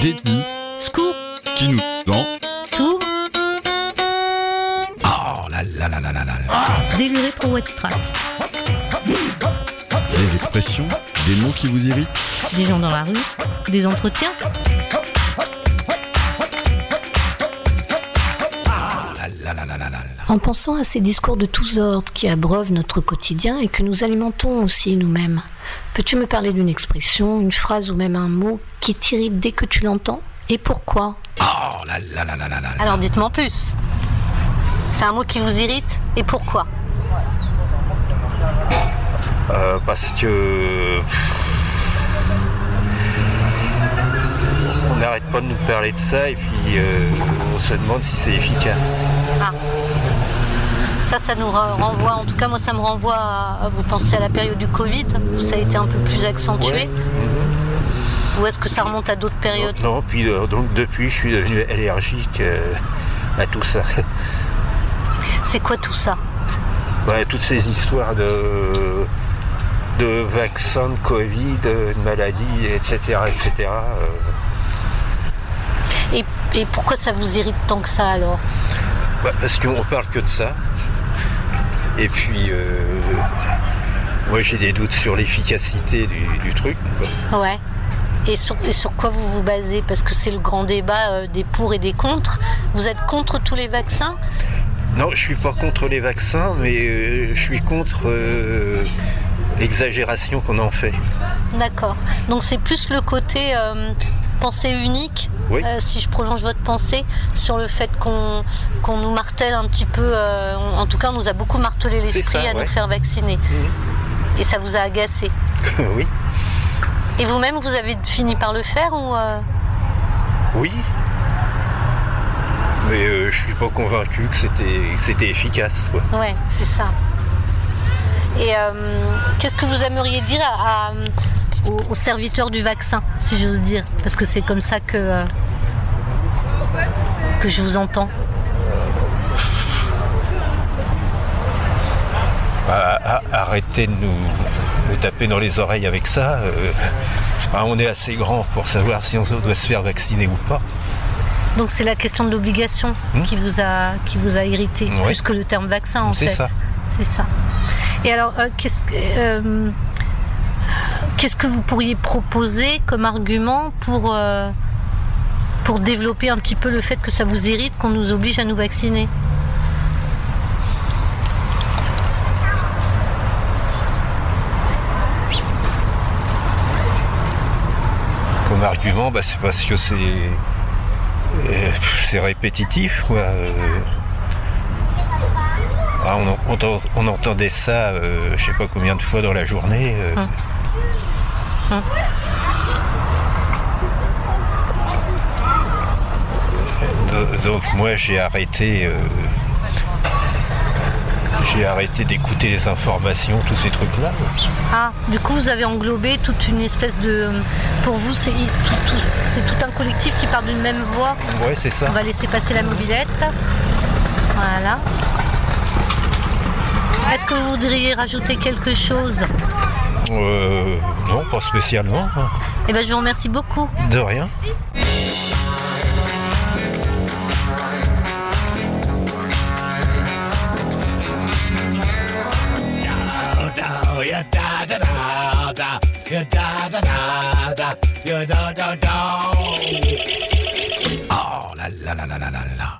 détenus Scoop, qui nous dans tour, Oh là là là là là là là. déluré pour What's Track. Des expressions, des mots qui vous irritent Des gens dans la rue, des entretiens. En pensant à ces discours de tous ordres qui abreuvent notre quotidien et que nous alimentons aussi nous-mêmes, peux-tu me parler d'une expression, une phrase ou même un mot qui t'irrite dès que tu l'entends Et pourquoi? Oh là là là là là là. Alors dites-moi en plus. C'est un mot qui vous irrite et pourquoi? Euh, parce que n'arrête pas de nous parler de ça et puis euh, on se demande si c'est efficace. Ah. Ça, ça nous re- renvoie, en tout cas moi ça me renvoie à, vous pensez à la période du Covid, où ça a été un peu plus accentué, Ouais. Mhm. ou est-ce que ça remonte à d'autres périodes? Non, puis euh, donc depuis je suis devenu allergique euh, à tout ça. C'est quoi tout ça? Toutes ces histoires de de vaccins, de Covid, de maladies, etc. etc. euh, et, et pourquoi ça vous irrite tant que ça alors bah, parce qu'on parle que de ça. Et puis euh, moi j'ai des doutes sur l'efficacité du, du truc. quoi. Ouais. Et sur, et sur quoi vous vous basez? Parce que c'est le grand débat euh, des pour et des contre. Vous êtes contre tous les vaccins? Non, je suis pas contre les vaccins, mais euh, je suis contre euh, l'exagération qu'on en fait. D'accord. Donc c'est plus le côté pensée unique, Oui. euh, si je prolonge votre pensée, sur le fait qu'on nous martèle un petit peu, euh, on- en tout cas on nous a beaucoup martelé l'esprit à ouais. nous faire vacciner. Et ça vous a agacé. oui. Et vous-même, vous avez fini par le faire ou euh, Oui. Mais euh, je suis pas convaincu que c'était efficace. Quoi. Ouais, c'est ça. Et euh, qu'est-ce que vous aimeriez dire à, à- aux, aux serviteurs du vaccin, si j'ose dire Parce que c'est comme ça que, euh, que je vous entends. Bah, arrêtez de nous, nous taper dans les oreilles avec ça. euh, ah, on est assez grand pour savoir si on doit se faire vacciner ou pas. Donc c'est la question de l'obligation Hmm. qui vous a qui vous a irrité plus que le terme vaccin en C'est fait. ça. C'est ça. Et alors euh, qu'est-ce que euh, qu'est-ce que vous pourriez proposer comme argument pour euh, pour développer un petit peu le fait que ça vous irrite qu'on nous oblige à nous vacciner? Comme argument, bah, c'est parce que c'est euh, c'est répétitif. Quoi. euh. Ah, on, en- on entend- on entendait ça, euh, je sais pas combien de fois dans la journée. euh. Hum. Do- Donc moi j'ai arrêté, euh, j'ai arrêté d'écouter les informations, tous ces trucs-là. Ah, du coup vous avez englobé toute une espèce de pour vous c'est tout, tout- c'est tout un collectif qui part d'une même voie. Ouais, c'est ça. On va laisser passer la mobilette. Voilà. Est-ce que vous voudriez rajouter quelque chose? Euh, pas spécialement. hein. Eh bien, je vous remercie beaucoup. De rien. Oh là là là là là là là.